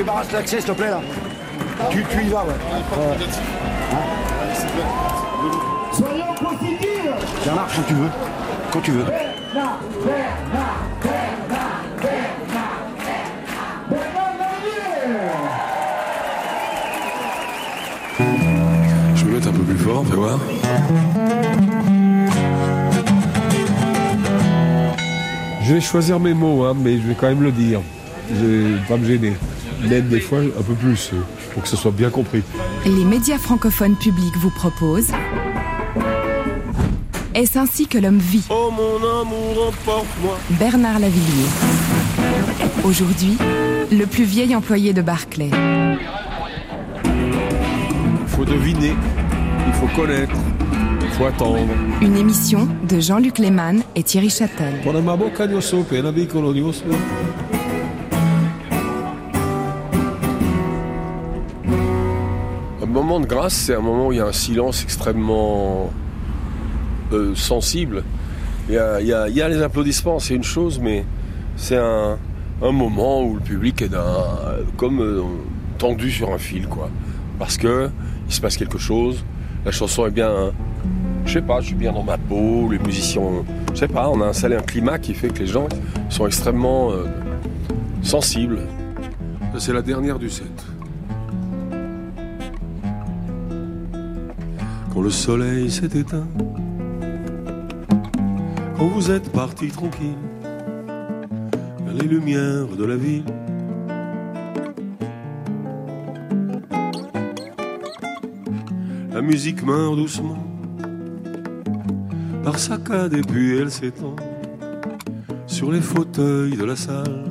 débarrasse l'accès, s'il te plaît, là. Tu, tu y vas, ouais. Soyons positifs Bernard, quand tu veux. Quand tu veux. Bernard, Bernard, Bernard, Bernard, Bernard, Bernard Lavilliers Je vais mettre un peu plus fort, fais voir. Je vais choisir mes mots, hein, mais je vais quand même le dire. Je vais pas me gêner. Même des fois un peu plus, euh, pour que ce soit bien compris. Les médias francophones publics vous proposent Est-ce ainsi que l'homme vit Oh mon amour, emporte-moi. Bernard Lavillier. Aujourd'hui, le plus vieil employé de Barclay. Il faut deviner, il faut connaître, il faut attendre. Une émission de Jean-Luc Lehmann et Thierry Châtel. De grâce, c'est un moment où il y a un silence extrêmement euh, sensible. Il y, a, il les applaudissements, c'est une chose, mais c'est un, moment où le public est comme euh, tendu sur un fil, quoi. Parce que il se passe quelque chose. La chanson est bien, je sais pas, je suis bien dans ma peau. Les musiciens, je sais pas, on a installé un climat qui fait que les gens sont extrêmement euh, sensibles. C'est la dernière du set. Quand le soleil s'est éteint, quand vous êtes parti tranquille, vers les lumières de la ville. La musique meurt doucement, par saccades et puis elle s'étend sur les fauteuils de la salle.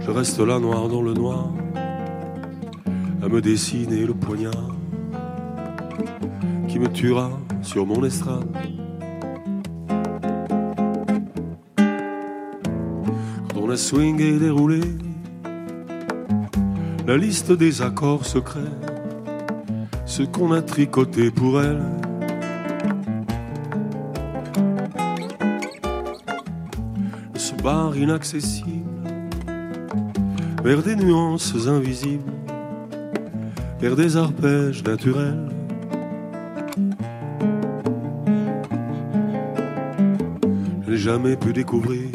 Je reste là noir dans le noir me dessiner le poignard qui me tuera sur mon estrade. Quand on a swingé et déroulé la liste des accords secrets, ce qu'on a tricoté pour elle. Ce bar inaccessible vers des nuances invisibles vers des arpèges naturels. Je n'ai jamais pu découvrir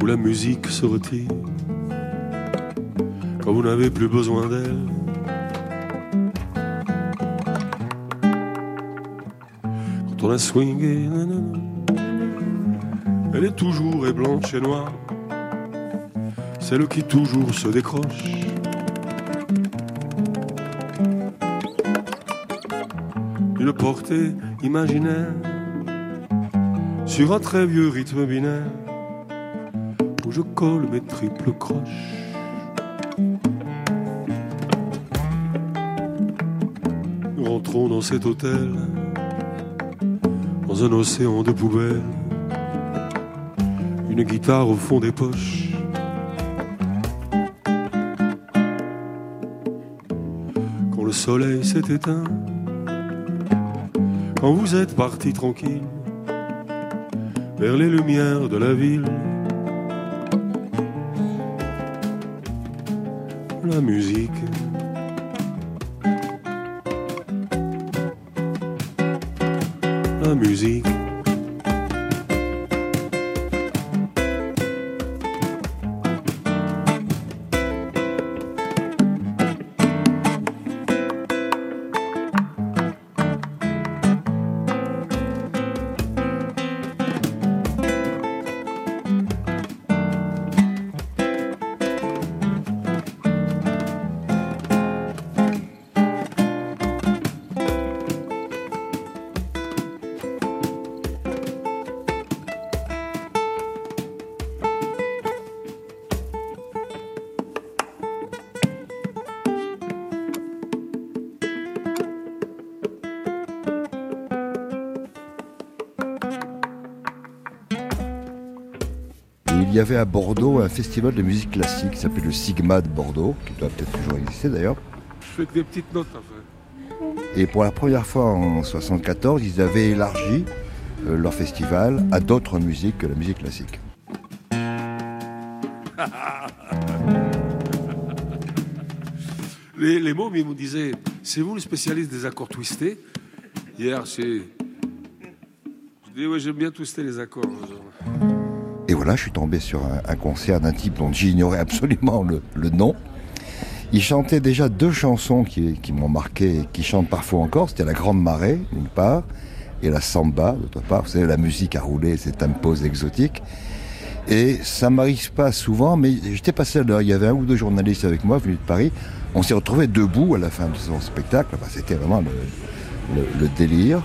où la musique se retire quand vous n'avez plus besoin d'elle. Quand on a swingé, nanana, elle est toujours et blanche et noire, celle qui toujours se décroche. Portée imaginaire sur un très vieux rythme binaire où je colle mes triples croches. Rentrons dans cet hôtel, dans un océan de poubelles, une guitare au fond des poches. Quand le soleil s'est éteint, quand vous êtes parti tranquille vers les lumières de la ville. La musique. Avait à Bordeaux un festival de musique classique qui s'appelait le Sigma de Bordeaux, qui doit peut-être toujours exister d'ailleurs. Je fais que des petites notes, en fait. Et pour la première fois en 74, ils avaient élargi euh, leur festival à d'autres musiques que la musique classique. Les, les mômes, ils me disaient C'est vous le spécialiste des accords twistés? Hier, c'est. Je dis Oui, j'aime bien twister les accords. Et voilà, je suis tombé sur un, concert d'un type dont j'ignorais absolument le, nom. Il chantait déjà deux chansons qui, m'ont marqué qui chantent parfois encore. C'était La Grande Marée, d'une part, et La Samba, d'autre part. Vous savez, la musique à rouler, c'est un pose exotique. Et ça m'arrive pas souvent, mais j'étais passé à. Il y avait un ou deux journalistes avec moi, venus de Paris. On s'est retrouvés debout à la fin de son spectacle. C'était vraiment le, délire.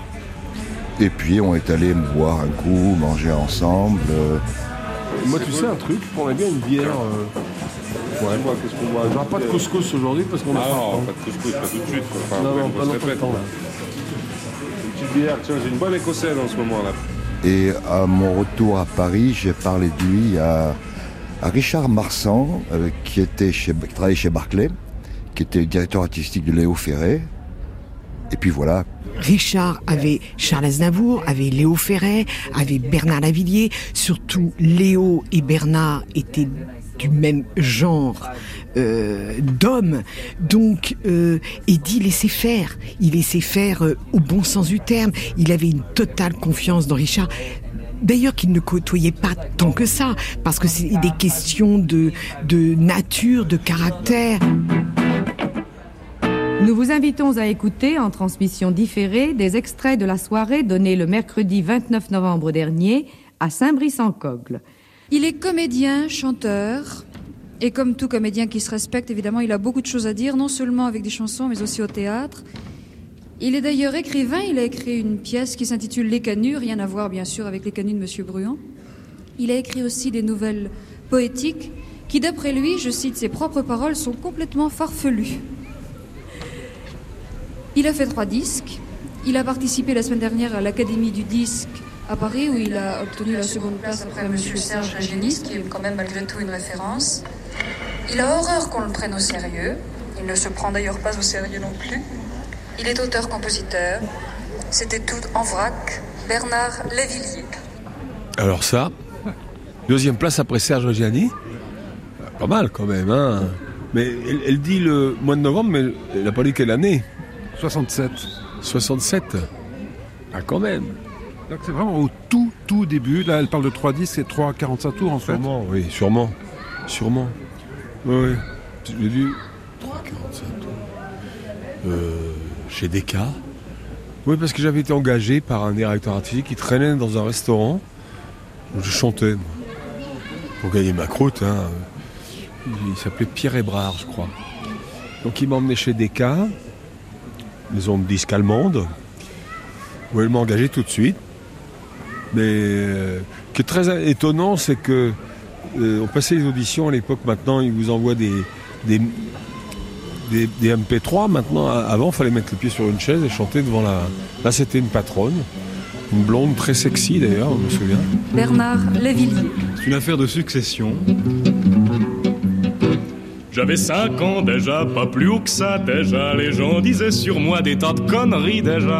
Et puis, on est allé boire un coup, manger ensemble. Moi, tu sais un truc, je prendrais bien une bière. euh, Ouais, moi, qu'est-ce qu'on voit On n'aura pas de couscous aujourd'hui parce qu'on a Ah pas non, pas de couscous, pas tout de suite. Enfin, Non, non, on pas se non, pas le répète. temps là. Une petite bière, tiens, j'ai une bonne écossaise en ce moment là. Et à mon retour à Paris, j'ai parlé de lui à, à Richard Marsan, euh, qui, était chez, qui travaillait chez Barclay, qui était directeur artistique de Léo Ferré. Et puis voilà, Richard avait Charles Aznavour, avait Léo Ferret, avait Bernard Lavillier. Surtout, Léo et Bernard étaient du même genre euh, d'hommes. Donc, euh, Eddie laissait faire. Il laissait faire euh, au bon sens du terme. Il avait une totale confiance dans Richard. D'ailleurs, qu'il ne côtoyait pas tant que ça, parce que c'est des questions de, de nature, de caractère. Nous vous invitons à écouter en transmission différée des extraits de la soirée donnée le mercredi 29 novembre dernier à Saint-Brice-en-Cogle. Il est comédien, chanteur, et comme tout comédien qui se respecte, évidemment, il a beaucoup de choses à dire, non seulement avec des chansons, mais aussi au théâtre. Il est d'ailleurs écrivain, il a écrit une pièce qui s'intitule Les Canuts, rien à voir bien sûr avec les canuts de Monsieur Bruand. Il a écrit aussi des nouvelles poétiques qui, d'après lui, je cite ses propres paroles, sont complètement farfelues. Il a fait trois disques. Il a participé la semaine dernière à l'Académie du disque à Paris où il a obtenu la seconde place après Monsieur Serge Laginis, qui est quand même malgré tout une référence. Il a horreur qu'on le prenne au sérieux. Il ne se prend d'ailleurs pas au sérieux non plus. Il est auteur-compositeur. C'était tout en vrac. Bernard Lévillier. Alors ça, deuxième place après Serge Reggiani. Pas mal quand même, hein. Mais elle, elle dit le mois de novembre, mais elle n'a pas dit quelle année 67. 67 Ah quand même Donc c'est vraiment au tout, tout début. Là, elle parle de 3-10 et 3-45 tours en fait. Sûrement, oui, sûrement. Sûrement. Oui, oui. J'ai vu 3,45 tours. Euh, chez Descartes. Oui, parce que j'avais été engagé par un directeur artistique qui traînait dans un restaurant où je chantais, moi, pour gagner ma croûte. hein. Il s'appelait Pierre Hébrard, je crois. Donc il m'a emmené chez Descartes, maison de disques allemande, où elle m'a engagé tout de suite. Mais euh, ce qui est très étonnant, c'est que euh, on passait les auditions à l'époque, maintenant ils vous envoient des, des, des- des MP3. Maintenant, avant, il fallait mettre le pied sur une chaise et chanter devant la. Là, c'était une patronne, une blonde très sexy d'ailleurs, je me souviens. Bernard Lévillier. C'est une affaire de succession. J'avais 5 ans déjà, pas plus haut que ça déjà. Les gens disaient sur moi des tas de conneries déjà.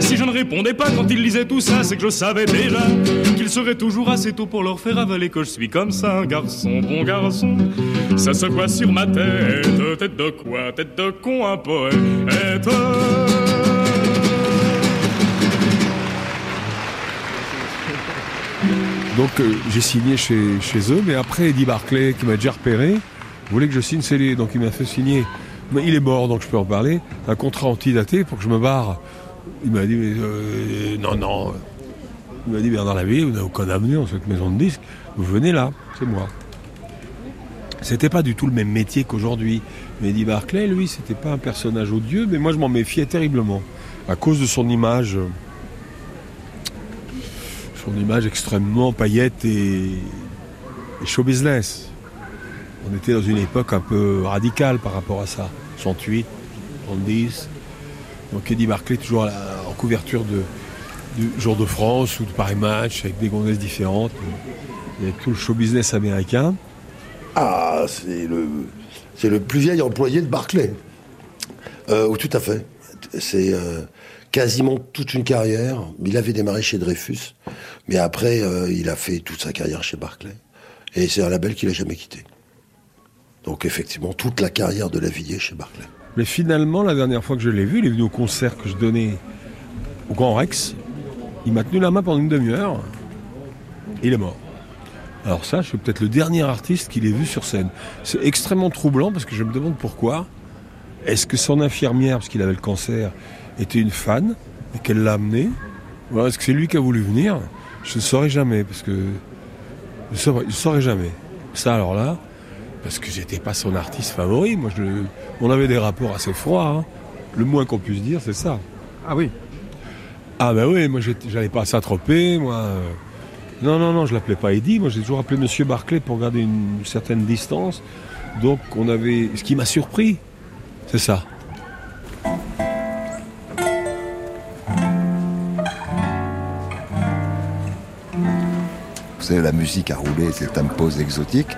Si je ne répondais pas quand ils lisaient tout ça, c'est que je savais déjà qu'il serait toujours assez tôt pour leur faire avaler que je suis comme ça, un garçon, bon garçon. Ça se voit sur ma tête, tête de quoi, tête de con, un poète. Donc euh, j'ai signé chez, chez eux, mais après Eddie Barclay, qui m'a déjà repéré, voulait que je signe scellé, donc il m'a fait signer. Mais il est mort, donc je peux en parler. Un contrat antidaté pour que je me barre. Il m'a dit, mais euh, non, non. Il m'a dit, Bernard Laville, vous n'avez aucun avenir dans cette maison de disques. Vous venez là, c'est moi. C'était pas du tout le même métier qu'aujourd'hui. Mais Eddie Barclay, lui, c'était pas un personnage odieux, mais moi je m'en méfiais terriblement. À cause de son image. son image extrêmement paillette et, et show business. On était dans une époque un peu radicale par rapport à ça. 68, 70. Donc Eddie Barclay toujours en couverture de, du Jour de France ou de Paris Match avec des gonzesses différentes. Il y avait tout le show business américain. Ah, c'est le, plus vieil employé de Barclay. Euh, oui, tout à fait. C'est euh, quasiment toute une carrière. Il avait démarré chez Dreyfus, mais après, euh, il a fait toute sa carrière chez Barclay. Et c'est un label qu'il a jamais quitté. Donc effectivement, toute la carrière de Lavillier chez Barclay. Mais finalement, la dernière fois que je l'ai vu, il est venu au concert que je donnais au Grand Rex. Il m'a tenu la main pendant une demi-heure. Il est mort. Alors ça, je suis peut-être le dernier artiste qu'il ait vu sur scène. C'est extrêmement troublant parce que je me demande pourquoi. Est-ce que son infirmière, parce qu'il avait le cancer, était une fan et qu'elle l'a amené? Ou est-ce que c'est lui qui a voulu venir? Je ne saurais jamais parce que je ne saurais jamais. Ça alors là, parce que j'étais pas son artiste favori. Moi, je, on avait des rapports assez froids. hein. Le moins qu'on puisse dire, c'est ça. Ah oui. Ah ben oui, moi j'allais pas à Saint-Tropez, moi. euh, Non, non, non, je l'appelais pas Eddie. Moi j'ai toujours appelé Monsieur Barclay pour garder une certaine distance. Donc on avait. Ce qui m'a surpris, c'est ça. Vous savez, la musique a roulé, c'est un pause exotique.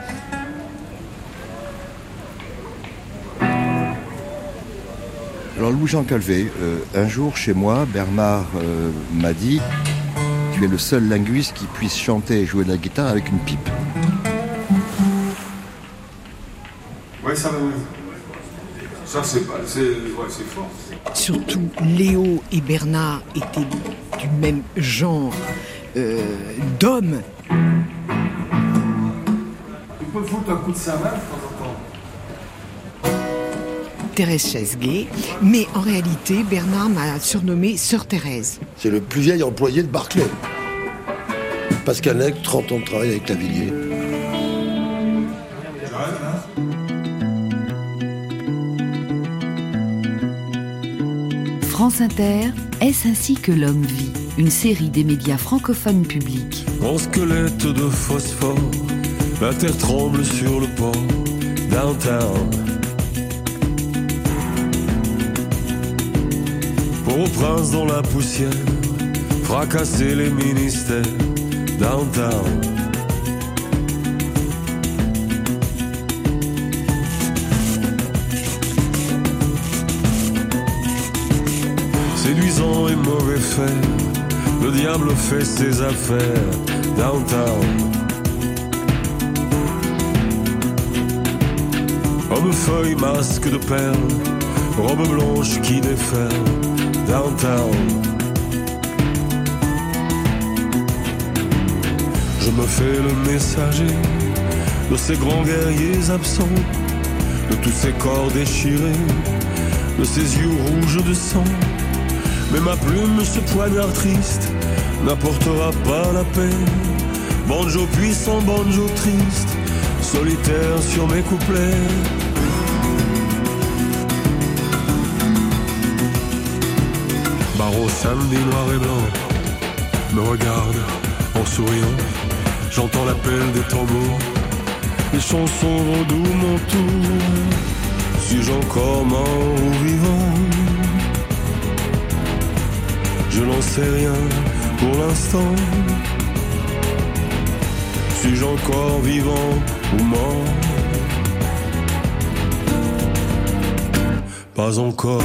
Alors Louis-Jean Calvé, euh, un jour chez moi, Bernard euh, m'a dit Tu es le seul linguiste qui puisse chanter et jouer de la guitare avec une pipe. Ouais, ça Ça c'est pas. C'est fort. Surtout, Léo et Bernard étaient du même genre euh, d'hommes. Tu peux foutre un coup de sa Thérèse Chesguet, mais en réalité, Bernard m'a surnommée Sœur Thérèse. C'est le plus vieil employé de Barclay. Pascal Nec, 30 ans de travail avec Lavillier. France Inter, est-ce ainsi que l'homme vit? Une série des médias francophones publics. En squelette de phosphore, la terre tremble sur le port, downtown. Pauvre prince dans la poussière, fracasser les ministères, downtown. Séduisant et mauvais fait, le diable fait ses affaires, downtown. Homme feuille, masque de perles, robe blanche qui déferle, Je me fais le messager de ces grands guerriers absents, de tous ces corps déchirés, de ces yeux rouges de sang. Mais ma plume, ce poignard triste, n'apportera pas la paix. Banjo puissant, banjo triste, solitaire sur mes couplets. Barreau samedi noir et blanc me regarde en souriant. J'entends l'appel des tambours, les chansons vaudou mon tour. Suis-je encore mort ou vivant? Je n'en sais rien pour l'instant. Suis-je encore vivant ou mort? Pas encore.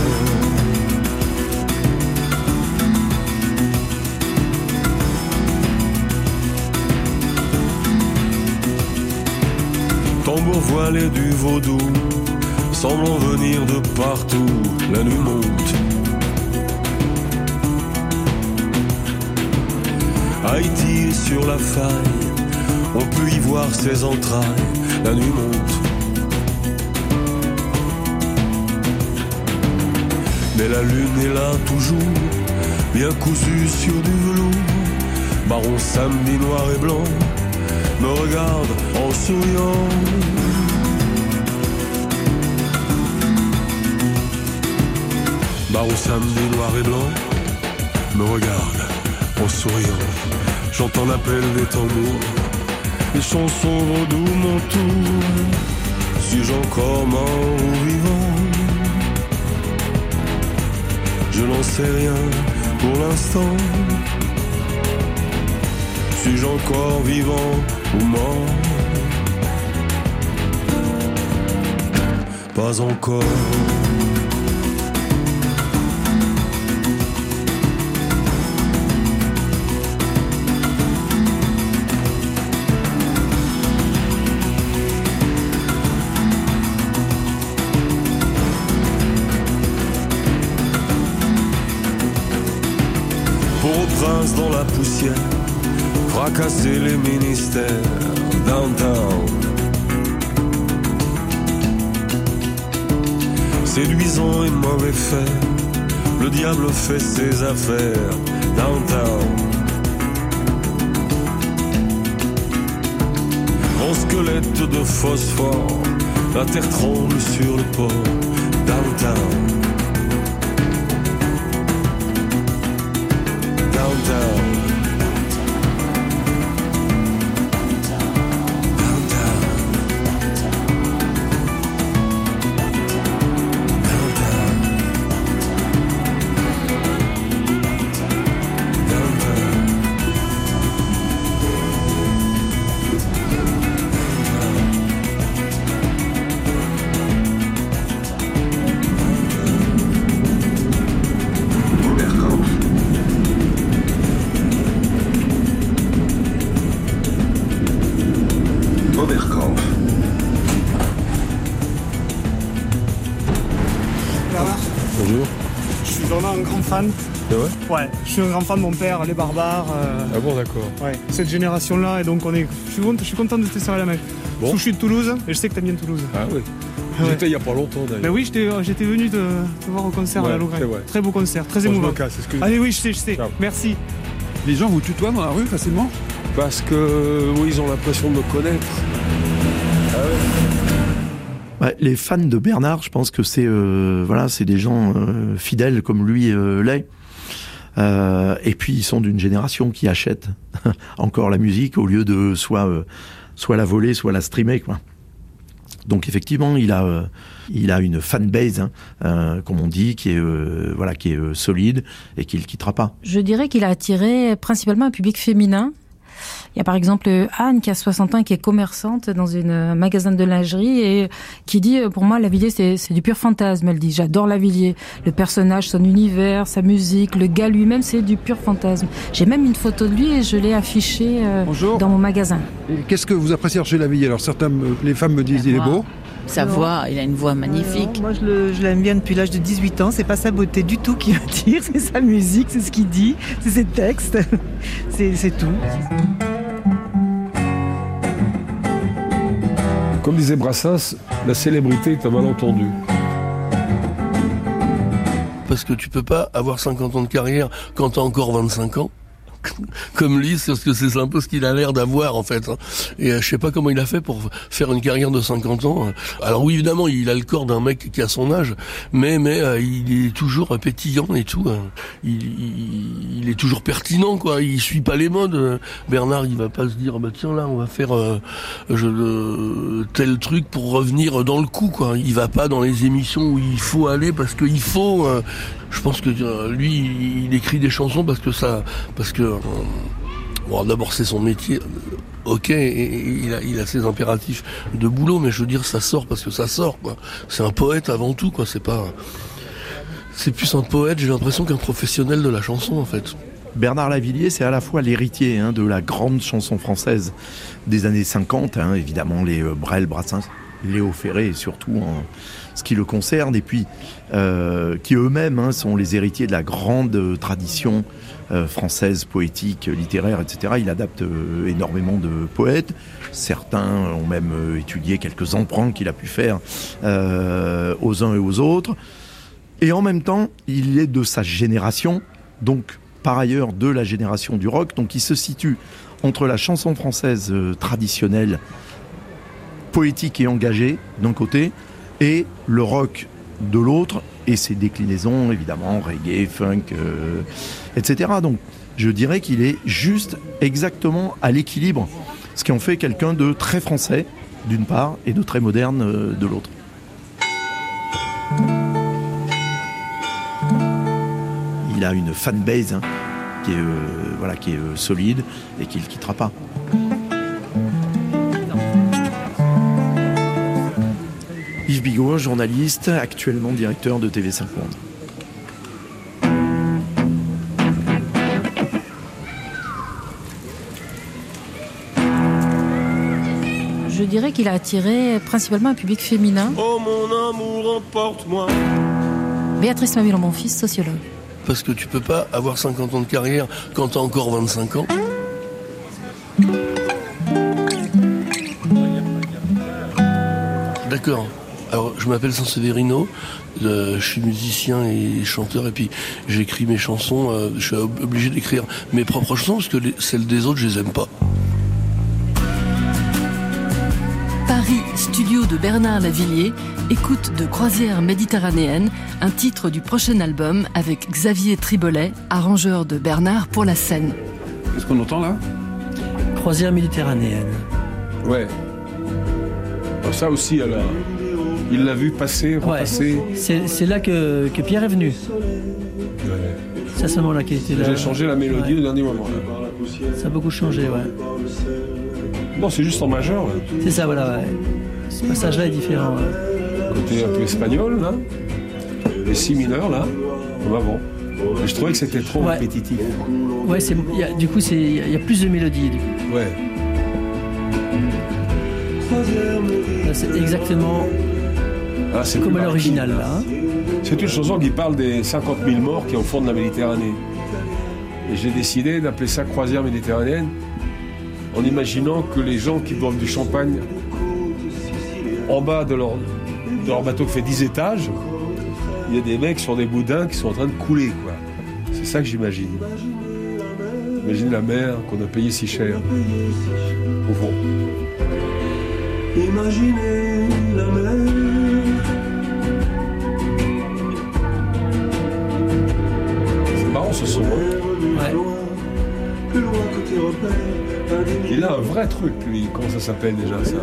Tambour voilé du vaudou, semblant venir de partout, la nuit monte. Haïti est sur la faille, on peut y voir ses entrailles, la nuit monte. Mais la lune est là toujours, bien cousue sur du velours, baron samedi noir et blanc, me regarde en souriant. Baron samedi noir et blanc, me regarde en souriant. J'entends l'appel des tambours, les chansons vaudou mon tour. Suis-je encore mort ou vivant? Je n'en sais rien pour l'instant suis-je encore vivant ou mort Pas encore. Pour au prince dans la poussière fracasser les ministères downtown. Séduisant et mauvais fait, le diable fait ses affaires downtown. En squelette de phosphore, la terre tremble sur le port downtown. Downtown. Suis un grand fan de mon père, les barbares. euh, Ah bon, d'accord. Ouais, cette génération-là, et donc on est. Je suis, content- je suis content de te serrer la main. Bon. Je suis de Toulouse, et je sais que t'aimes bien Toulouse. Ah oui. Ah ouais. J'étais il y a pas longtemps d'ailleurs. Ben oui, j'étais j'étais venu te, te voir au concert Ouais, à la Lorraine. c'est vrai. Très beau concert, très Bon, je émouvant. me casse, excuse. Allez, oui, je sais, je sais. Merci. Les gens vous tutoient dans la rue facilement? Parce que oui, ils ont l'impression de me connaître. Ouais, les fans de Bernard, je pense que c'est euh, voilà, c'est des gens euh, fidèles comme lui euh, l'est. Euh, et puis ils sont d'une génération qui achète encore la musique au lieu de soit euh, soit la voler, soit la streamer quoi. Donc effectivement, il a euh, il a une fanbase, hein, comme on dit, qui est voilà, qui est solide et qui le quittera pas. Je dirais qu'il a attiré principalement un public féminin. Il y a par exemple Anne qui a 60 ans et qui est commerçante dans une un magasin de lingerie et qui dit euh, pour moi Lavillier c'est c'est du pur fantasme. Elle dit j'adore Lavillier, le personnage, son univers, sa musique, le gars lui-même c'est du pur fantasme. J'ai même une photo de lui et je l'ai affichée euh, dans mon magasin. Qu'est-ce que vous appréciez chez la vie Alors certains, les femmes me disent il est beau. Sa voix, il a une voix magnifique. Moi, je l'aime bien depuis l'âge de 18 ans. C'est pas sa beauté du tout qui attire, c'est sa musique, c'est ce qu'il dit, c'est ses textes, c'est tout. Comme disait Brassens, la célébrité est un malentendu. Parce que tu peux pas avoir 50 ans de carrière quand t'as encore 25 ans. Comme c'est parce que c'est un peu ce qu'il a l'air d'avoir en fait. hein. Et euh, je sais pas comment il a fait pour faire une carrière de 50 ans. Alors oui, évidemment, il a le corps d'un mec qui a son âge, mais mais euh, il est toujours pétillant et tout. hein. Il, est toujours pertinent quoi. Il suit pas les modes. Euh, Bernard, il va pas se dire bah tiens là, on va faire tel truc pour revenir dans le coup quoi. Il va pas dans les émissions où il faut aller parce qu'il faut. je pense que lui, il, écrit des chansons parce que ça, parce que bon, d'abord c'est son métier. euh, Ok, il a, ses impératifs de boulot, mais je veux dire, ça sort parce que ça sort. C'est un poète avant tout, quoi. C'est pas, c'est plus un poète, j'ai l'impression qu'un professionnel de la chanson, en fait. Bernard Lavillier, c'est à la fois l'héritier hein, de la grande chanson française des années 50, hein, évidemment les euh, Brel, Brassens, Léo Ferré, surtout en ce qui le concerne, et puis euh, qui eux-mêmes hein, sont les héritiers de la grande tradition euh, française, poétique, littéraire, etc. Il adapte euh, énormément de poètes. Certains ont même étudié quelques emprunts qu'il a pu faire aux uns et aux autres. Et en même temps, il est de sa génération, donc par ailleurs de la génération du rock, donc il se situe entre la chanson française traditionnelle, poétique et engagée d'un côté, et le rock de l'autre, et ses déclinaisons évidemment, reggae, funk, euh, etc. Donc je dirais qu'il est juste exactement à l'équilibre, ce qui en fait quelqu'un de très français d'une part et de très moderne euh, de l'autre. il a une fanbase hein, qui est, euh, qui est solide et qui ne quittera pas. Bigot, journaliste, actuellement directeur de TV5 Monde. Je dirais qu'il a attiré principalement un public féminin. Oh mon amour, emporte-moi. Béatrice Mamillon, mon fils, sociologue. parce que tu peux pas avoir 50 ans de carrière quand t'as encore 25 ans. D'accord. Alors, je m'appelle Sanseverino, euh, je suis musicien et chanteur, et puis j'écris mes chansons. euh, je suis ob- obligé d'écrire mes propres chansons parce que les- celles des autres, je les aime pas. Paris, studio de Bernard Lavillier, écoute de Croisière méditerranéenne, un titre du prochain album avec Xavier Tribolet, arrangeur de Bernard pour la scène. Qu'est-ce qu'on entend là? Croisière méditerranéenne. Ouais. Alors ça aussi, elle a- il l'a vu passer, repasser. C'est c'est là que, que Pierre est venu. C'est à ce moment-là qu'il était là. J'ai changé la mélodie au dernier moment. là. Ça a beaucoup changé, ouais. Non, c'est juste en majeur. C'est ça, voilà, ouais. Ce passage-là est différent. Côté un peu espagnol, là. Et si mineur, là, comme avant. Et je trouvais que c'était trop répétitif. Ouais, y a- du coup, il y, a- il y a plus de mélodies. Du coup. Ouais. C'est exactement Ah, c'est comme à l'original, là. hein. C'est une chanson qui parle des 50 000 morts qui est au fond de la Méditerranée. Et j'ai décidé d'appeler ça croisière méditerranéenne en imaginant que les gens qui boivent du champagne en bas de leur, de leur bateau qui fait 10 étages, il y a des mecs sur des boudins qui sont en train de couler. quoi. C'est ça que j'imagine. J'imagine la mer qu'on a payée si cher. Au fond. Imaginez la mer. C'est marrant ce son. Plus loin que tes repères. Il a un vrai truc, lui. Comment ça s'appelle déjà ça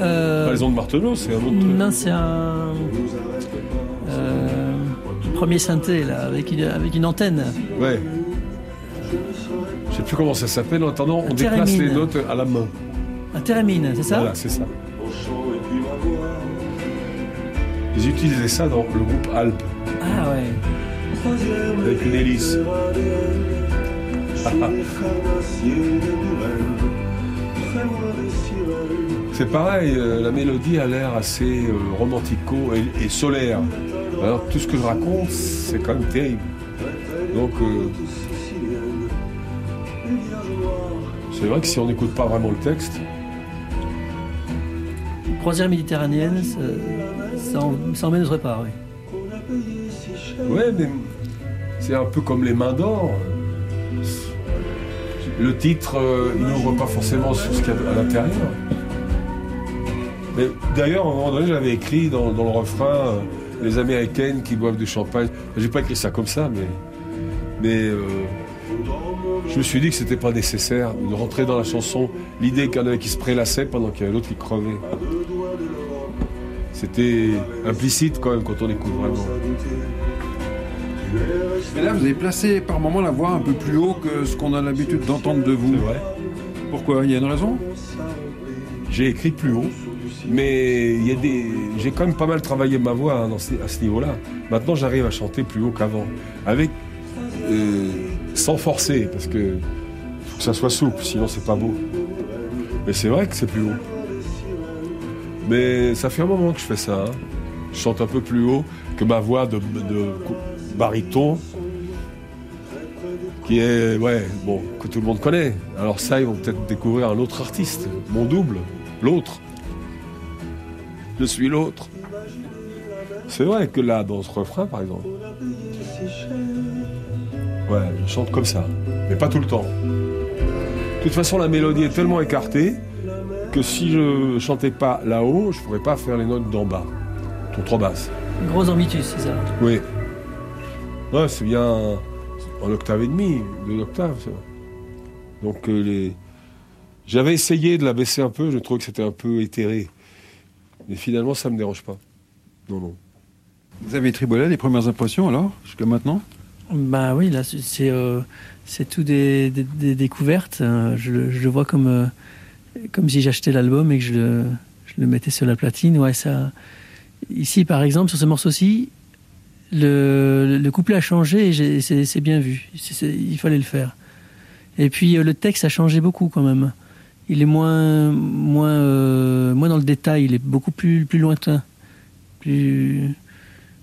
Euh, Pas les ondes Marteneau, c'est un autre truc. Non, c'est un. euh, premier synthé, là, avec une, avec une antenne. Ouais. Je sais plus comment ça s'appelle. En attendant, on déplace les notes à la main. Un thérémine, c'est ça Voilà, c'est ça. Ils utilisaient ça dans le groupe Alpes, Ah ouais. Avec une hélice. C'est pareil, euh, la mélodie a l'air assez euh, romantico et, et solaire. Alors tout ce que je raconte, c'est quand même terrible. Donc, euh, c'est vrai que si on n'écoute pas vraiment le texte, Croisière méditerranéenne, ça, ça, en- ça emmène autre part, oui. Ouais, mais c'est un peu comme les mains d'or. Le titre, euh, n'ouvre pas forcément sur ce qu'il y a à l'intérieur. Mais D'ailleurs, à un moment donné, j'avais écrit dans, le refrain euh, les Américaines qui boivent du champagne. J'ai pas écrit ça comme ça, mais, mais euh, je me suis dit que c'était pas nécessaire de rentrer dans la chanson l'idée qu'il y en avait qui se prélassaient pendant qu'il y avait l'autre qui crevait. C'était implicite quand même quand on écoute vraiment. Et là, vous avez placé par moment la voix un peu plus haut que ce qu'on a l'habitude d'entendre de vous. C'est vrai. Pourquoi? Il y a une raison? J'ai écrit plus haut, mais il y a des, j'ai quand même pas mal travaillé ma voix hein, dans ce- à ce niveau-là. Maintenant, j'arrive à chanter plus haut qu'avant, avec euh, sans forcer, parce que faut que ça soit souple, sinon c'est pas beau. Mais c'est vrai que c'est plus haut. Mais ça fait un moment que je fais ça. hein. Je chante un peu plus haut que ma voix de, de baryton, qui est, ouais, bon, que tout le monde connaît. Alors ça, ils vont peut-être découvrir un autre artiste, mon double, l'autre. Je suis l'autre. C'est vrai que là, dans ce refrain, par exemple, ouais, je chante comme ça, mais pas tout le temps. De toute façon, la mélodie est tellement écartée que si je chantais pas là-haut, je pourrais pas faire les notes d'en bas. Sont trop basses. Gros ambitus, c'est ça. Oui. Ouais, c'est bien en octave et demi, deux octaves. ça. Donc euh, les... j'avais essayé de la baisser un peu, je trouvais que c'était un peu éthéré. Mais finalement, ça me dérange pas. Non, non. Vous avez tribolé les premières impressions alors, jusqu'à maintenant? Bah oui, là, c'est- c'est euh, c'est tout des, des- des découvertes. Euh, Je, le- je le vois comme, euh, comme si j'achetais l'album et que je le, je le mettais sur la platine. Ouais, ça. Ici, par exemple, sur ce morceau-ci, le, le couplet a changé et c'est bien vu. Il fallait le faire. Et puis euh, le texte a changé beaucoup quand même. Il est moins, moins, euh, moins dans le détail, il est beaucoup plus, plus lointain, plus,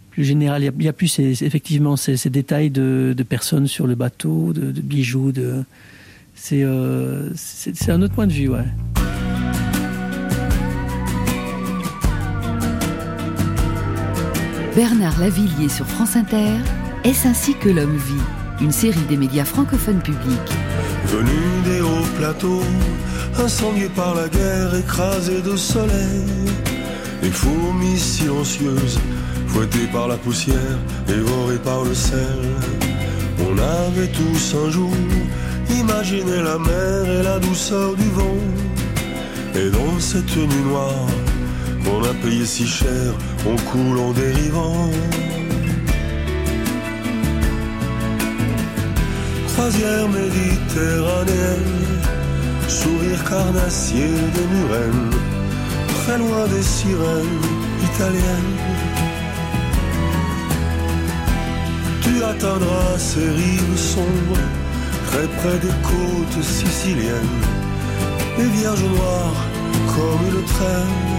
plus général. Il y a, plus effectivement ces, détails de, personnes sur le bateau, de, bijoux. De, c'est, euh, un autre point de vue, ouais. Bernard Lavillier sur France Inter, Est-ce ainsi que l'homme vit? Une série des médias francophones publics. Venu des hauts plateaux, incendié par la guerre, écrasé de soleil. Les fourmis silencieuses, fouettées par la poussière, dévorées par le sel. On avait tous un jour imaginé la mer et la douceur du vent. Et dans cette nuit noire qu'on a payé si cher, on coule en dérivant. croisière méditerranéenne, sourire carnassier des murennes, très loin des sirènes italiennes. Tu atteindras ces rives sombres, très près des côtes siciliennes, les vierges noires comme une traîne.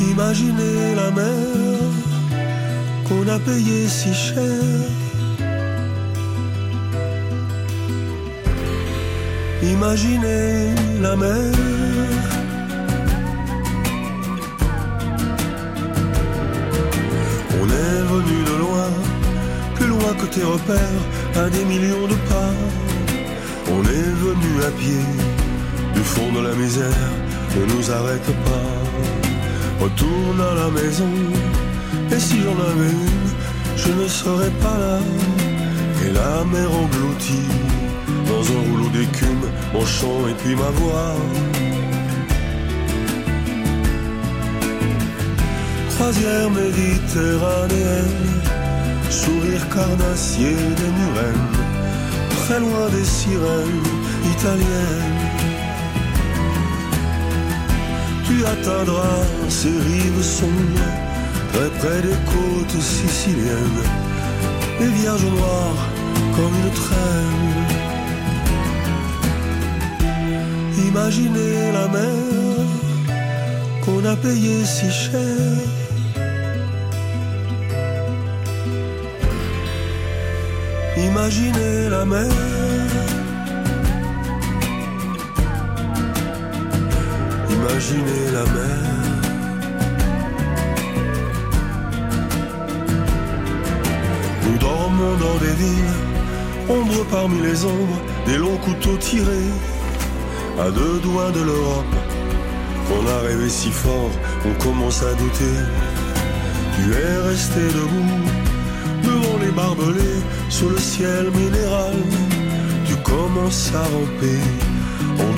Imaginez la mer qu'on a payée si cher. Imaginez la mer. On est venu de loin, plus loin que tes repères, à des millions de pas. On est venu à pied, du fond de la misère, ne nous arrête pas. Retourne à la maison, et si j'en avais une, je ne serais pas là. Et la mer engloutie dans un rouleau d'écume, mon chant et puis ma voix. Croisière méditerranéenne, sourire carnassier des murennes, très loin des sirènes italiennes. Tu atteindras ces rives sombres, très près des côtes siciliennes, les vierges noires comme une traîne. Imaginez la mer qu'on a payée si cher. Imaginez la mer. Imaginez la mer. Nous dormons dans des villes, ombre parmi les ombres, des longs couteaux tirés à deux doigts de l'Europe. On a rêvé si fort, on commence à douter. Tu es resté debout, devant les barbelés, sous le ciel minéral. Tu commences à ramper,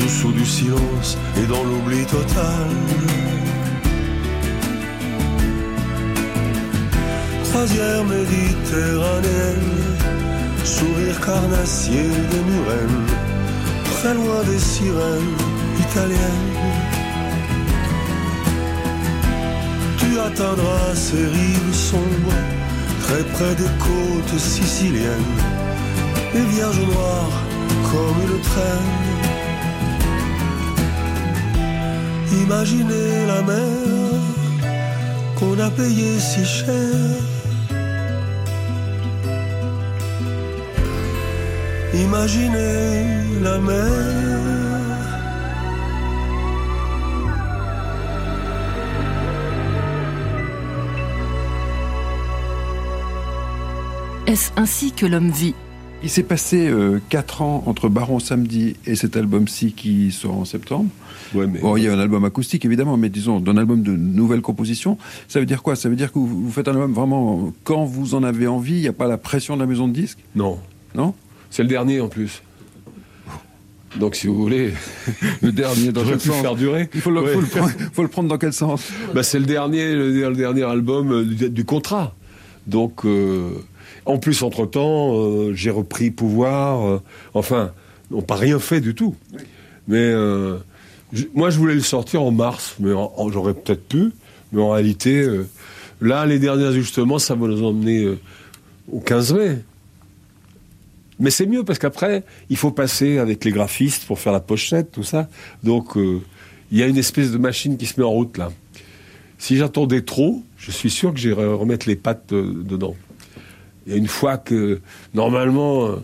dessous du silence et dans l'oubli total. Croisière méditerranéenne, sourire carnassier des murennes très loin des sirènes italiennes. Tu atteindras ces rives sombres, très près des côtes siciliennes, les vierges noires comme une traîne. Imaginez la mer qu'on a payée si cher. Imaginez la mer. Est-ce ainsi que l'homme vit? Il s'est passé 4 ans entre Baron Samedi et cet album-ci qui sort en septembre. Bon, il y a un album acoustique évidemment, mais disons d'un album de nouvelles compositions. Ça veut dire quoi? Ça veut dire que vous, vous faites un album vraiment quand vous en avez envie. Il n'y a pas la pression de la maison de disques? Non. Non? C'est le dernier en plus. Donc si vous voulez, le dernier dans quel sens? faire durer. Il faut le, Ouais. faut le prendre, faut le prendre dans quel sens? Bah, c'est le dernier, le, le dernier album euh, du, du contrat. Donc, euh, en plus, entre-temps, euh, j'ai repris pouvoir. euh, enfin, on n'a pas rien fait du tout. Mais euh, moi, je voulais le sortir en mars, mais j'aurais peut-être pu. Mais en réalité, là, les derniers ajustements, ça va nous emmener au 15 mai. Mais c'est mieux parce qu'après, il faut passer avec les graphistes pour faire la pochette, tout ça. Donc, euh, il y a une espèce de machine qui se met en route là. Si j'attendais trop, je suis sûr que j'irais remettre les pattes euh, dedans. Et une fois que, normalement, euh,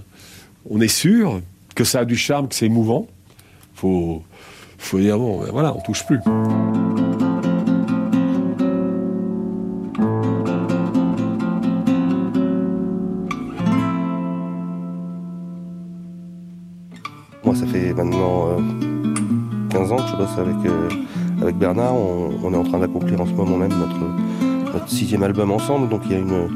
on est sûr que ça a du charme, que c'est émouvant, faut, faut dire, bon, ben voilà, on touche plus. Moi, ça fait maintenant euh, 15 ans que je bosse avec, euh, avec Bernard. On, on est en train d'accomplir en ce moment même notre, notre sixième album ensemble. Donc il y a une,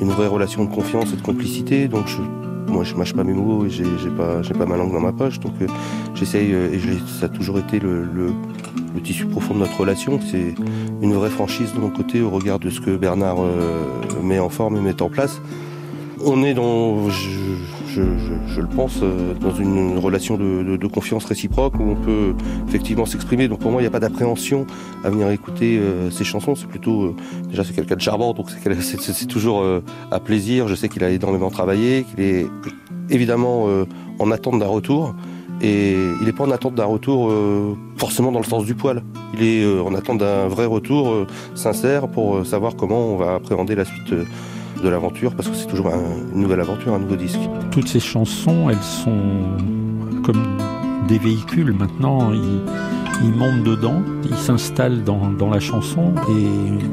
une vraie relation de confiance et de complicité. Donc je, moi, je mâche pas mes mots et j'ai pas, pas ma langue dans ma poche. Donc euh, j'essaye, euh, et ça a toujours été le, le, le tissu profond de notre relation. C'est une vraie franchise de mon côté au regard de ce que Bernard euh, met en forme et met en place. On est dans, je, je, le pense, euh, dans une relation de, confiance réciproque où on peut effectivement s'exprimer. Donc pour moi, il n'y a pas d'appréhension à venir écouter euh, ces chansons. C'est plutôt, euh, déjà, c'est quelqu'un de charmant, donc c'est toujours euh, à plaisir. Je sais qu'il a énormément travaillé, qu'il est évidemment euh, en attente d'un retour. Et il n'est pas en attente d'un retour euh, forcément dans le sens du poil. Il est euh, en attente d'un vrai retour euh, sincère pour euh, savoir comment on va appréhender la suite euh, de l'aventure, parce que c'est toujours un- une nouvelle aventure, un nouveau disque. Toutes ces chansons, elles sont comme des véhicules maintenant. Ils, montent dedans, ils s'installent dans, la chanson et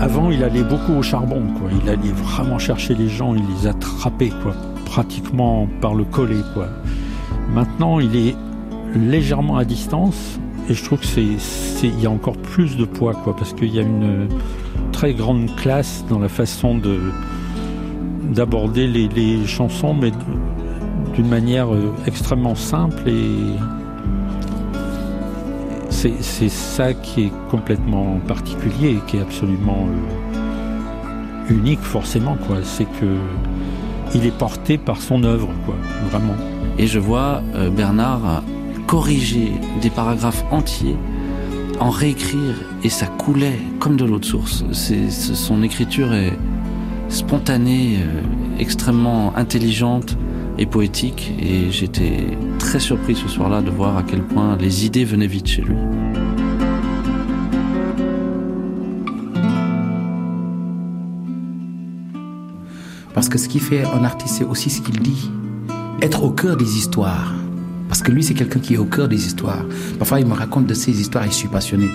Avant, il allait beaucoup au charbon. Il allait vraiment chercher les gens, il les attrapait, quoi, pratiquement par le collet, quoi. Maintenant, il est légèrement à distance, et je trouve que c'est, il y a encore plus de poids, quoi, parce qu'il y a une très grande classe dans la façon de d'aborder les, chansons, mais d'une manière euh, extrêmement simple et c'est, ça qui est complètement particulier et qui est absolument euh, unique forcément. C'est que il est porté par son œuvre quoi, vraiment. Et je vois euh, Bernard corriger des paragraphes entiers, en réécrire, et ça coulait comme de l'eau de source. Son écriture est spontanée, euh, extrêmement intelligente et poétique, et j'étais très surpris ce soir-là de voir à quel point les idées venaient vite chez lui. Parce que ce qui fait un artiste, c'est aussi ce qu'il dit. Être au cœur des histoires. Parce que lui, c'est quelqu'un qui est au cœur des histoires. Parfois, il me raconte de ses histoires et je suis passionné.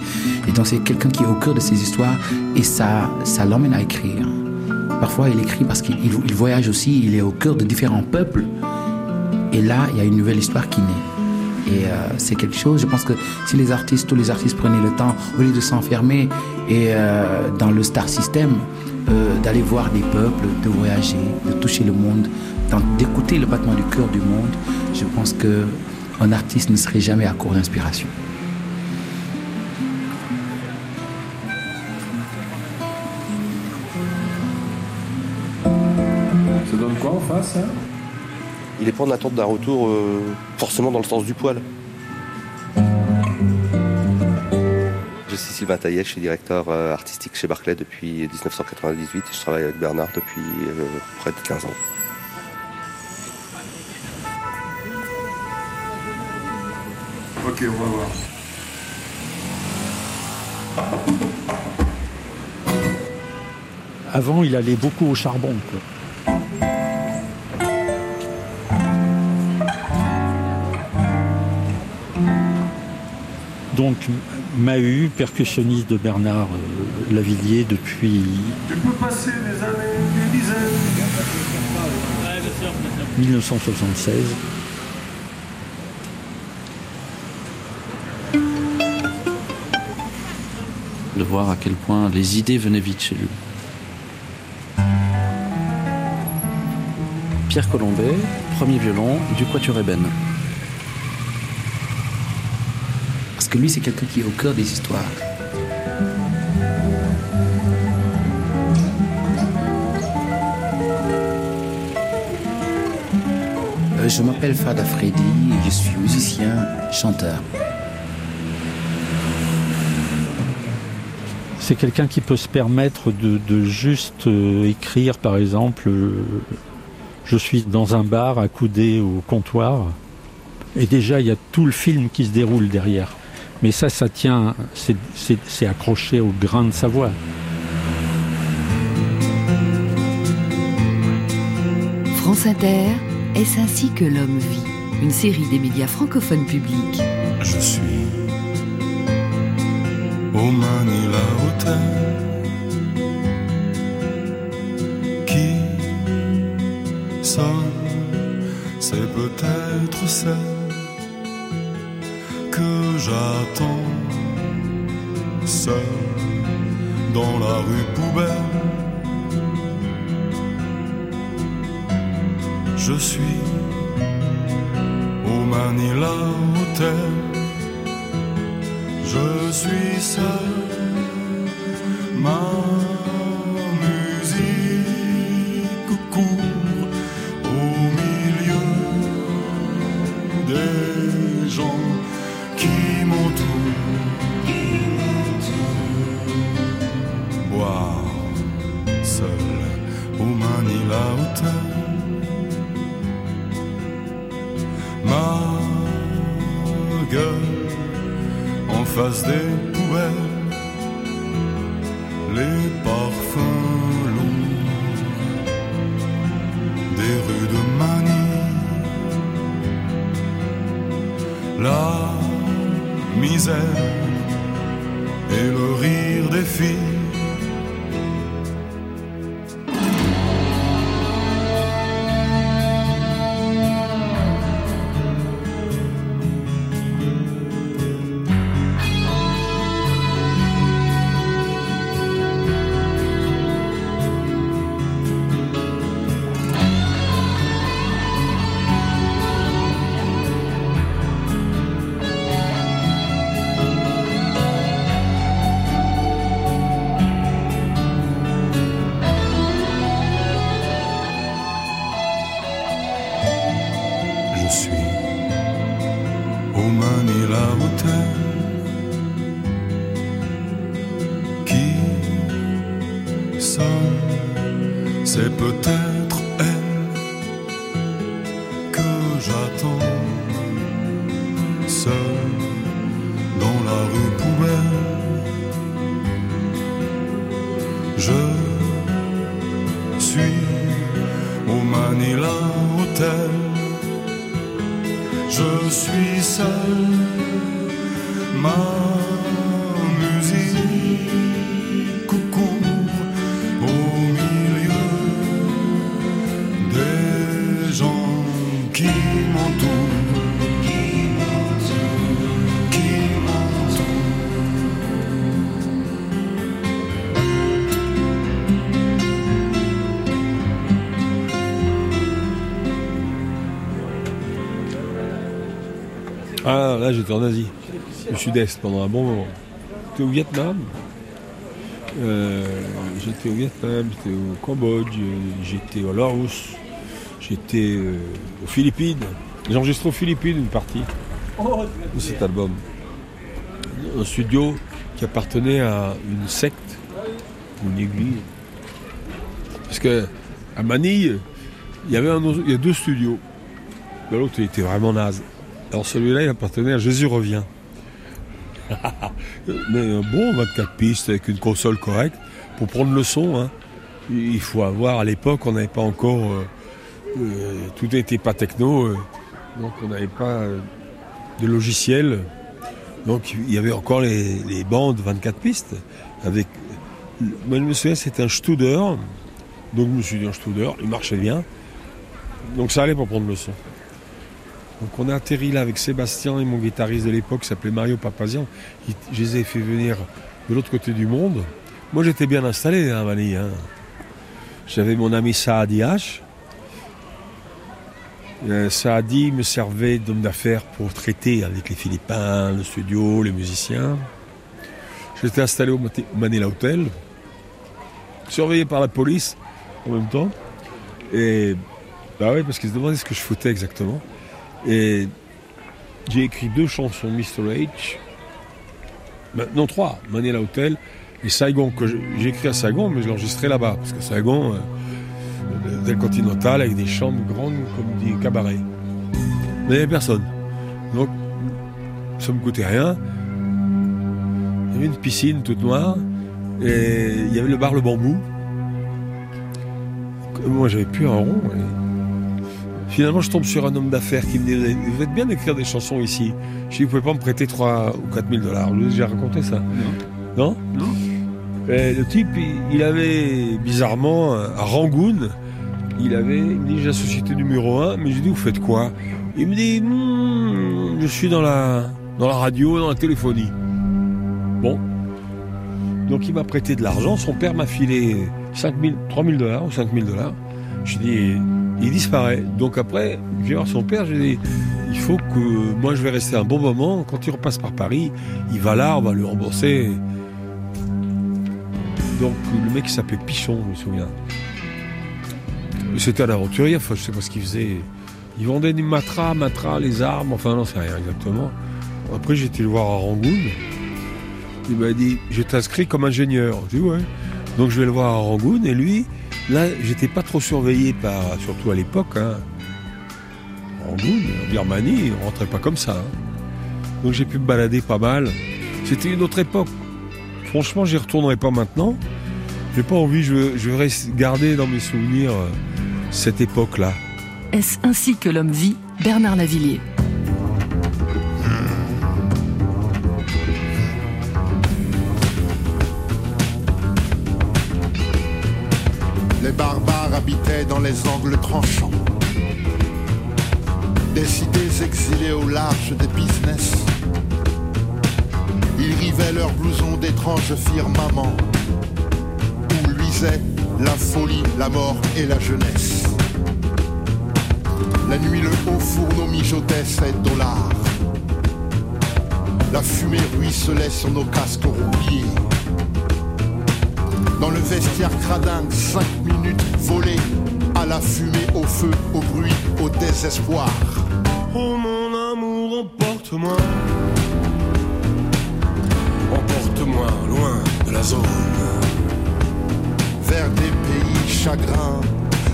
Et donc, c'est quelqu'un qui est au cœur de ses histoires et ça, ça l'emmène à écrire. Parfois, il écrit parce qu'il il- il voyage aussi, il est au cœur de différents peuples. Et là, il y a une nouvelle histoire qui naît. Et euh, c'est quelque chose, je pense que si les artistes, tous les artistes prenaient le temps, au lieu de s'enfermer et euh, dans le star system, euh, d'aller voir des peuples, de voyager, de toucher le monde, d'écouter le battement du cœur du monde, je pense que un artiste ne serait jamais à court d'inspiration. Ça donne quoi en face hein? Il n'est pas en attente d'un retour euh, forcément dans le sens du poil. Je suis Sylvain Taillet, je suis directeur euh, artistique chez Barclay depuis 1998 et je travaille avec Bernard depuis euh, près de 15 ans. Ok, on va voir. Avant, il allait beaucoup au charbon. quoi. Donc, Mahu, percussionniste de Bernard euh, Lavillier depuis Tu peux passer des années, des dizaines. 1976. Voir à quel point les idées venaient vite chez lui. Pierre Colombet, premier violon du Quatuor Eben. Parce que lui, c'est quelqu'un qui est au cœur des histoires. Euh, Je m'appelle Fada Freddy je suis musicien, chanteur. C'est quelqu'un qui peut se permettre de, de juste euh, écrire, par exemple, euh, je suis dans un bar accoudé au comptoir et déjà il y a tout le film qui se déroule derrière. Mais ça, ça tient, c'est accroché au grain de sa voix. France Inter, est-ce ainsi que l'homme vit? Une série des médias francophones publics. Je suis au Manila Hotel qui sonne, c'est peut-être celle que j'attends seul dans la rue poubelle. Je suis au Manila Hotel. Je suis seul. Ma là, j'étais en Asie, au sud-est, pendant un bon moment. J'étais au Vietnam. Euh, j'étais au Vietnam, j'étais au Cambodge, j'étais au Laos, j'étais euh, aux Philippines. J'ai enregistré aux Philippines une partie de cet album. Un studio qui appartenait à une secte, une église. Parce que à Manille, il y avait a deux studios. L'autre était vraiment naze. Alors celui-là, il appartenait à Jésus revient. Mais un bon 24 pistes avec une console correcte pour prendre le son. hein. Il faut avoir, à l'époque, on n'avait pas encore. euh, euh, tout n'était pas techno, euh, donc on n'avait pas euh, de logiciel. Donc il y avait encore les, les bandes 24 pistes. Avec, moi je me souviens, c'était un Studer. Donc je me suis dit un Studer, il marchait bien. Donc ça allait pour prendre le son. Donc on a atterri là avec Sébastien et mon guitariste de l'époque qui s'appelait Mario Papazian. Je les ai fait venir de l'autre côté du monde. Moi j'étais bien installé hein, à Manille. hein. J'avais mon ami Saadi H. Euh, Saadi me servait d'homme d'affaires pour traiter avec les Philippins, le studio, les musiciens. J'étais installé au Manila Hotel, surveillé par la police en même temps. Et bah oui, parce qu'ils se demandaient ce que je foutais exactement. Et j'ai écrit deux chansons, Mr. H. Ben, non, trois. Manila Hotel et Saigon. Que j'ai écrit à Saigon, mais je l'ai enregistré là-bas. Parce que Saigon, euh, hôtel continental avec des chambres grandes comme des cabarets. Mais il n'y avait personne. Donc, ça me coûtait rien. Il y avait une piscine toute noire et il y avait le bar Le Bambou. Moi, j'avais plus un rond. Finalement, je tombe sur un homme d'affaires qui me dit Vous êtes bien d'écrire des chansons ici. Je dis Vous pouvez pas me prêter 3 ou 4 000 dollars. J'ai raconté ça. Non Non, Et Le type, il, avait bizarrement à Rangoon, il avait, il me dit J'ai la société numéro 1, mais je lui dis Vous faites quoi? Il me dit Hmm, Je suis dans la, dans la radio, dans la téléphonie. Bon. Donc il m'a prêté de l'argent. Son père m'a filé 5 000, 3 000 dollars ou 5 000 dollars. Je dis il disparaît. Donc après, je vais voir son père, j'ai dit, il faut que moi je vais rester un bon moment. Quand il repasse par Paris, il va là, on va lui rembourser. Donc le mec s'appelait Pichon, je me souviens. C'était un aventurier, enfin je sais pas ce qu'il faisait. Il vendait des matras, matras, les armes, enfin non, c'est rien exactement. Après j'étais le voir à Rangoon. Il m'a dit, je t'inscris comme ingénieur. J'ai dit ouais. Donc je vais le voir à Rangoon et lui, Là, j'étais pas trop surveillé par, surtout à l'époque, hein. en Birmanie, on rentrait pas comme ça. Hein. Donc j'ai pu me balader pas mal. C'était une autre époque. Franchement, j'y retournerai pas maintenant. J'ai pas envie, je, vais garder dans mes souvenirs euh, cette époque-là. Est-ce ainsi que l'homme vit Bernard Lavillier? Les angles tranchants. Des cités exilées au large des business. Ils rivaient leurs blousons d'étranges firmaments, où luisaient la folie, la mort et la jeunesse. La nuit, le haut fourneau mijotait ses dollars. La fumée ruisselait sur nos casques rouillés. Dans le vestiaire cradingue, cinq minutes volées à la fumée, au feu, au bruit, au désespoir. Oh mon amour, emporte-moi. Emporte-moi loin de la zone. Vers des pays chagrins,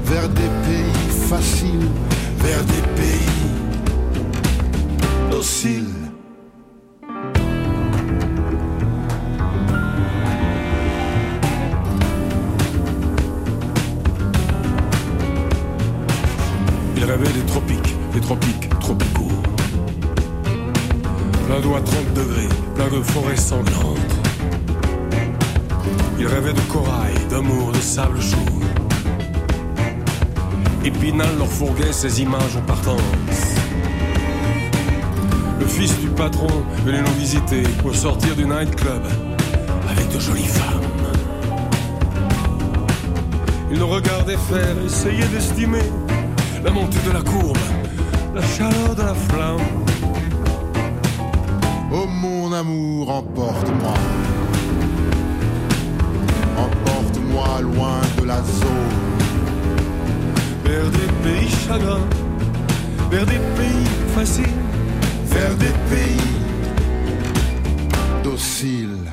vers des pays faciles, vers des pays dociles. De forêts sanglantes. Il rêvait de corail, d'amour, de sable chaud. Épinal leur fourguait ces images en partance. Le fils du patron venait nous visiter pour sortir du nightclub avec de jolies femmes. Il nous regardait faire, essayait d'estimer la montée de la courbe, la chaleur de la flamme. Oh mon amour, emporte-moi. Emporte-moi loin de la zone. Vers des pays chagrins, vers des pays faciles, vers des pays dociles.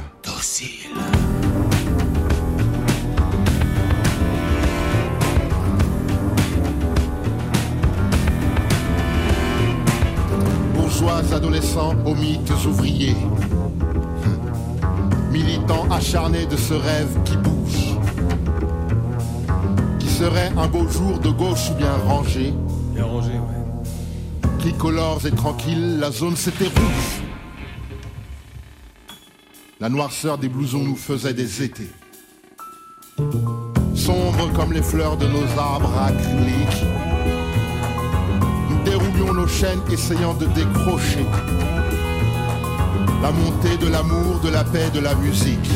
Adolescents aux mythes ouvriers. Militants acharnés de ce rêve qui bouge. Qui serait un beau jour de gauche ou bien rangé. Bien rangé, ouais. Tricolores et tranquilles, la zone s'était rouge. La noirceur des blousons nous faisait des étés. Sombres comme les fleurs de nos arbres acryliques nos chaînes essayant de décrocher la montée de l'amour, de la paix, de la musique.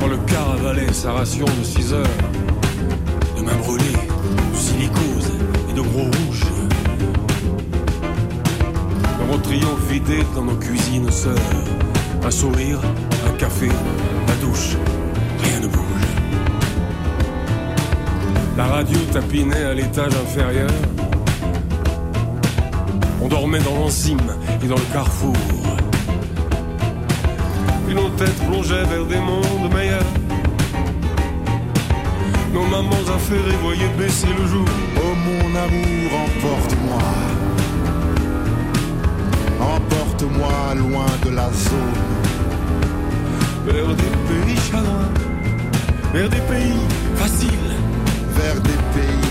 Quand le car avalait sa ration de 6 heures, de main brûlée, de silicose et de gros rouge, nous triomphe vidé dans nos cuisines sœurs, un sourire, un café, la douche, rien ne bouge. La radio tapinait à l'étage inférieur, on dormait dans l'enzyme et dans le carrefour. Et nos têtes plongeaient vers des mondes meilleurs. nos mamans affairées voyaient baisser le jour. Oh mon amour, emporte-moi. Emporte-moi loin de la zone. Vers des pays chagrins, vers des pays faciles. Vers des pays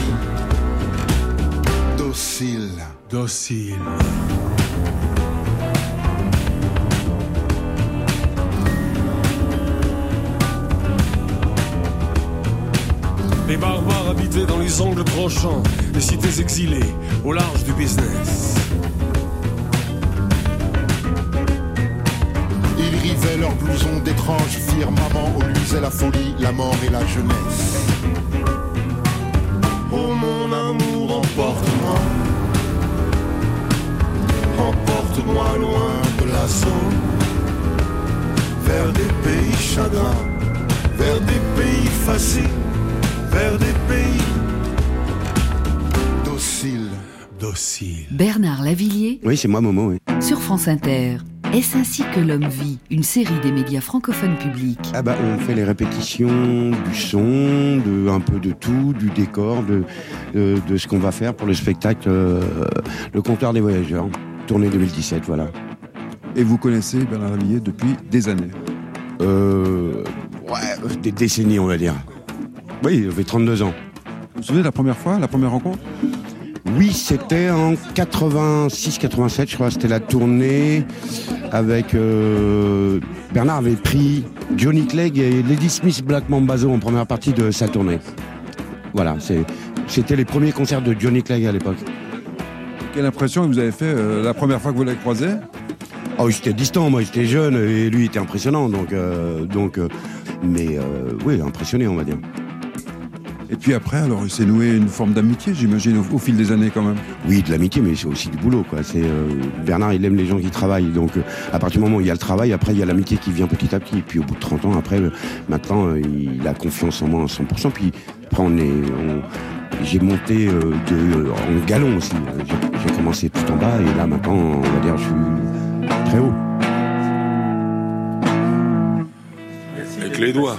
Les barbares habitaient dans les angles tranchants des cités exilées au large du business. Ils rivaient leurs blousons d'étranges firmaments où luisait la folie, la mort et la jeunesse. Emporte-moi loin de la zone. Vers des pays chagrins, vers des pays faciles, vers des pays dociles. Dociles. Bernard Lavillier Oui, c'est moi, Momo. Oui. sur France Inter. Est-ce ainsi que l'homme vit Une série des médias francophones publics? Ah bah, on fait les répétitions du son, de un peu de tout, du décor, de, de, de ce qu'on va faire pour le spectacle euh, Le compteur des voyageurs, tournée 2017, voilà. Et vous connaissez Bernard Lavillier depuis des années Euh, ouais, des décennies, on va dire. Oui, il avait 32 ans. Vous vous souvenez de la première fois, la première rencontre? Oui, c'était en 86-87, je crois. C'était la tournée avec euh, Bernard avait pris Johnny Clegg et Lady Smith Black Mambazo en première partie de sa tournée. Voilà, c'était les premiers concerts de Johnny Clegg à l'époque. Quelle impression vous avez fait euh, la première fois que vous l'avez croisé? Oh, j'étais distant, moi j'étais jeune et lui était impressionnant, donc, euh, donc, euh, mais oui, impressionné, on va dire. Et puis après, alors il s'est noué une forme d'amitié, j'imagine, au, au fil des années quand même. Oui, de l'amitié, mais c'est aussi du boulot, quoi. C'est euh, Bernard, il aime les gens qui travaillent, donc euh, à partir du moment où il y a le travail, après il y a l'amitié qui vient petit à petit, et puis au bout de 30 ans, après, euh, maintenant, il a confiance en moi à 100%, puis après on est, on- j'ai monté euh, de, en galon aussi. J'ai j'ai commencé tout en bas, et là maintenant, on va dire, je suis très haut. Avec les doigts.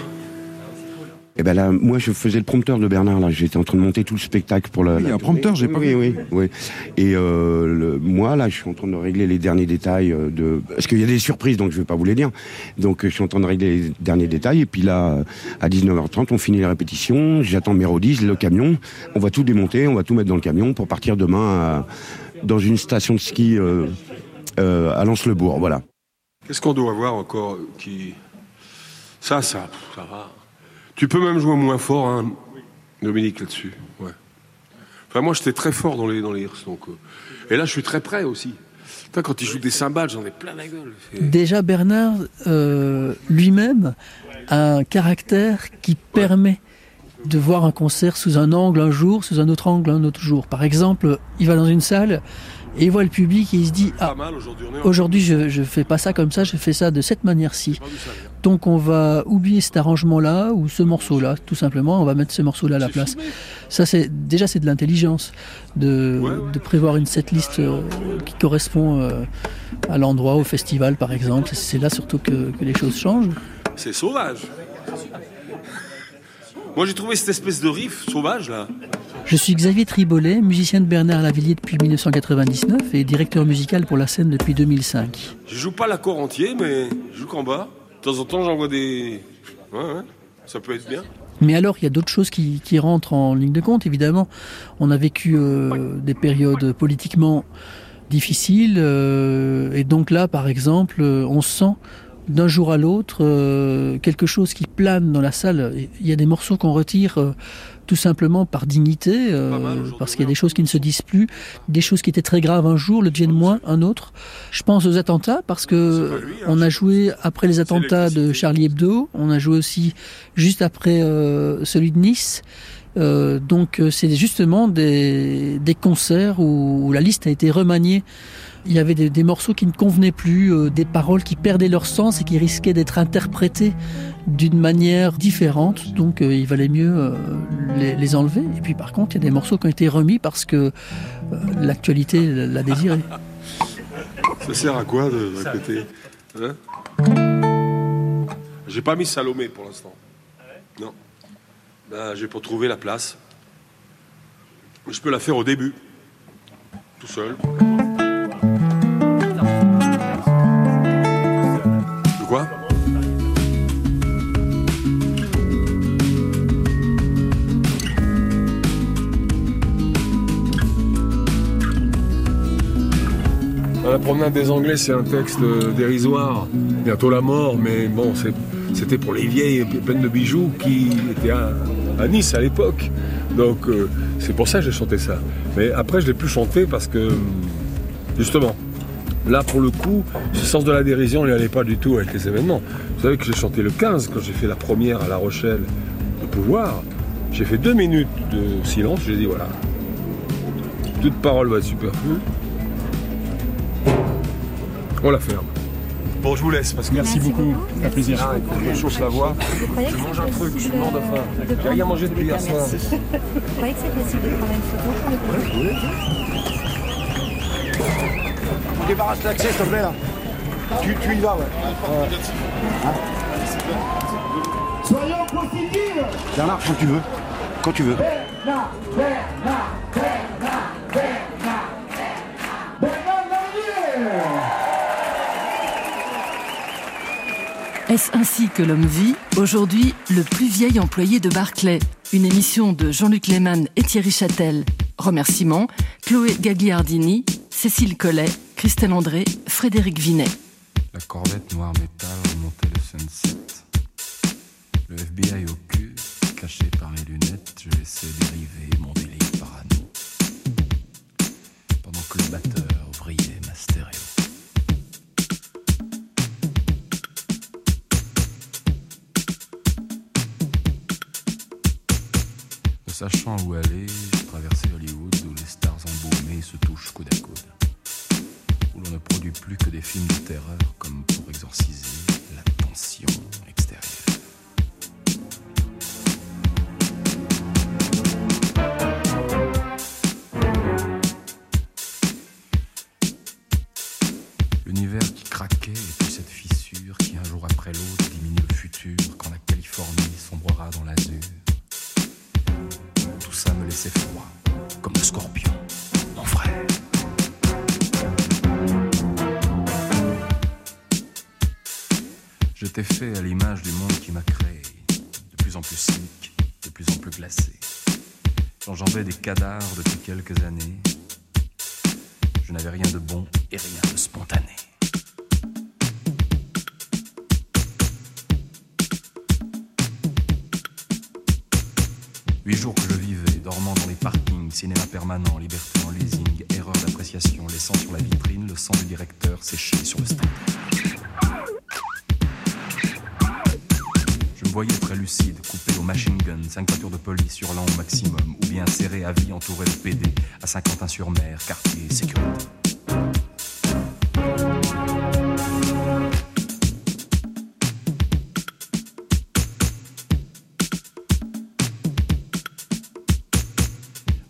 Et ben là, moi, je faisais le prompteur de Bernard. Là, j'étais en train de monter tout le spectacle pour la. Oui, la un prompteur, j'ai pas oui, vu. oui, oui. Et euh, le- moi, là, je suis en train de régler les derniers détails euh, de. Parce qu'il y a des surprises, donc je vais pas vous les dire. Donc, euh, je suis en train de régler les derniers détails. Et puis là, à 19h30, on finit les répétitions. J'attends mes rodis, le camion. On va tout démonter, on va tout mettre dans le camion pour partir demain à- dans une station de ski euh, euh, à Lens-le-Bourg. Voilà. Qu'est-ce qu'on doit avoir encore qui. Ça, ça, ça va. Tu peux même jouer moins fort, hein, Dominique, là-dessus. Ouais. Enfin, moi, j'étais très fort dans les, dans les hirs, donc. euh, Et là, je suis très près aussi. Putain, quand il joue des cymbales, j'en ai plein la gueule. Déjà, Bernard euh, lui-même a un caractère qui permet de voir un concert sous un angle un jour, sous un autre angle un autre jour. Par exemple, il va dans une salle et il voit le public et il se dit ah aujourd'hui je je fais pas ça comme ça, je fais ça de cette manière-ci. Donc on va oublier cet arrangement-là ou ce morceau-là, tout simplement, on va mettre ce morceau-là à la place. Ça c'est déjà c'est de l'intelligence de, de prévoir une setlist euh, qui correspond euh, à l'endroit, au festival par exemple. C'est là surtout que, que les choses changent. C'est sauvage. Moi, j'ai trouvé cette espèce de riff sauvage, là. Je suis Xavier Tribolet, musicien de Bernard Lavillier depuis 1999 et directeur musical pour la scène depuis 2005. Je joue pas l'accord entier, mais je joue qu'en bas. De temps en temps, j'envoie des. Ouais, ouais. Ça peut être bien. Mais alors, il y a d'autres choses qui, qui rentrent en ligne de compte, évidemment. On a vécu euh, des périodes politiquement difficiles, euh, et donc là, par exemple, euh, on sent d'un jour à l'autre euh, quelque chose qui plane dans la salle. Il y a des morceaux qu'on retire euh, tout simplement par dignité, euh, parce qu'il y a des choses qui ne se disent plus, des choses qui étaient très graves un jour, le deviennent moins un autre. Je pense aux attentats, parce que on a joué après les attentats de Charlie Hebdo, on a joué aussi juste après euh, celui de Nice. Euh, donc euh, c'est justement des, des concerts où, où la liste a été remaniée. Il y avait des, des morceaux qui ne convenaient plus, euh, des paroles qui perdaient leur sens et qui risquaient d'être interprétées d'une manière différente. Donc euh, il valait mieux euh, les, les enlever. Et puis par contre, il y a des morceaux qui ont été remis parce que euh, l'actualité l'a désiré. Ça sert à quoi de répéter hein? J'ai pas mis Salomé pour l'instant. Non. ben, j'ai pour trouver la place. Je peux la faire au début, tout seul. La promenade des Anglais, c'est un texte dérisoire. Bientôt la mort, mais bon, c'était pour les vieilles pleines de bijoux qui étaient à, Nice à l'époque. Donc euh, c'est pour ça que j'ai chanté ça. Mais après, je l'ai plus chanté parce que, justement, là pour le coup, ce sens de la dérision, il n'y allait pas du tout avec les événements. Vous savez que j'ai chanté le 15 quand j'ai fait la première à La Rochelle de pouvoir. J'ai fait deux minutes de silence, j'ai dit voilà, toute parole va être superflue. On la ferme. Bon, je vous laisse parce que merci, beaucoup. Un plaisir. Ah, je chausse la voix. Je mange un truc, je demande faim. J'ai rien mangé depuis hier soir. Vous croyez que c'est possible de prendre une photo On débarrasse l'accès, s'il te plaît, là. Tu, tu y vas, ouais. Hein Soyons positifs Bernard, quand tu veux. Quand tu veux. Bernard, Bernard, Est-ce ainsi que l'homme vit Aujourd'hui, le plus vieil employé de Barclay? Une émission de Jean-Luc Lehmann et Thierry Châtel. Remerciements Chloé Gagliardini, Cécile Collet, Christelle André, Frédéric Vinet. La corvette noire métal remontait le sunset. Le FBI au cul, caché par mes lunettes, je laissais dériver mon délire parano. Pendant que le batteur sachant où aller, j'ai traversé Hollywood où les stars embaumées se touchent coude à coude. Où l'on ne produit plus que des films de terreur comme pour exorciser la tension Cadavres depuis quelques années. À Saint-Quentin-sur-Mer, quartier sécurité.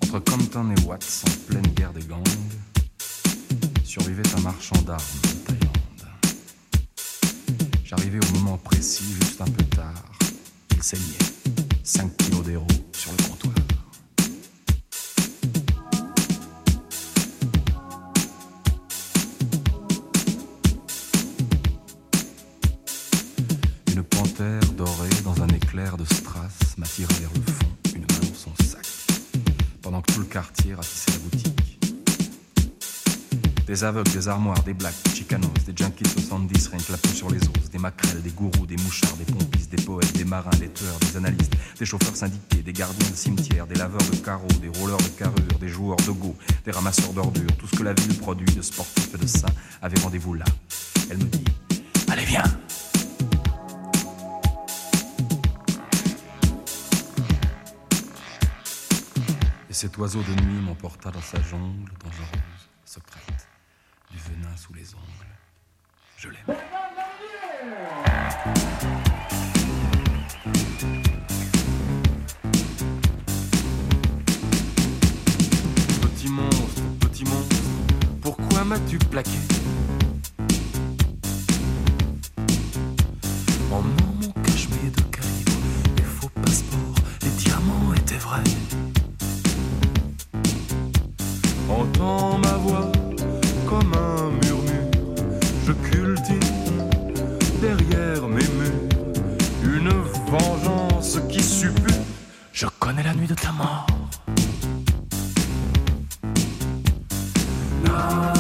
Entre Compton et Watts, en pleine guerre des gangs, survivait un marchand d'armes en Thaïlande. J'arrivais au moment précis, juste un peu tard. Il saignait. 5 kilos d'héros sur le comptoir. Des aveugles, des armoires, des blacks, des chicanos, des junkies 70, rien que la peau sur les os, des maquerelles, des gourous, des mouchards, des pompistes, des poètes, des marins, des tueurs, des analystes, des chauffeurs syndiqués, des gardiens de cimetières, des laveurs de carreaux, des rouleurs de carrure, des joueurs de go, des ramasseurs d'ordures, tout ce que la ville produit de sportifs et de saints avait rendez-vous là. Elle me dit Allez, viens Et cet oiseau de nuit m'emporta dans sa jungle dangereuse, secrète, Oh.